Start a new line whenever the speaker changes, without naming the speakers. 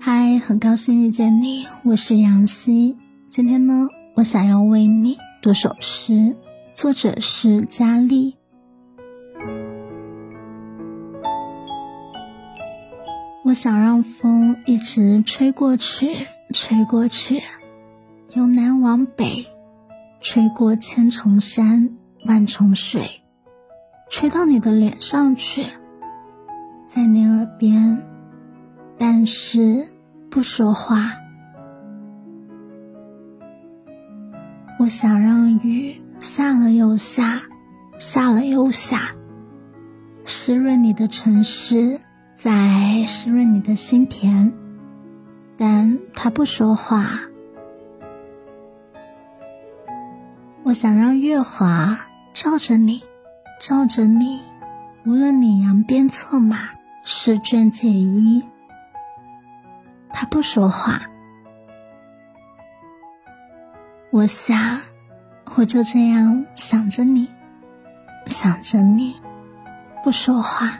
嗨，很高兴遇见你，我是杨希。今天呢，我想要为你读首诗，作者是佳丽。我想让风一直吹过去，吹过去，由南往北，吹过千重山、万重水，吹到你的脸上去，在你耳边，但是不说话。我想让雨下了又下，下了又下，湿润你的城市。在湿润你的心田，但他不说话。我想让月华照着你，照着你，无论你扬鞭策马，试卷解衣，他不说话。我想，我就这样想着你，想着你，不说话。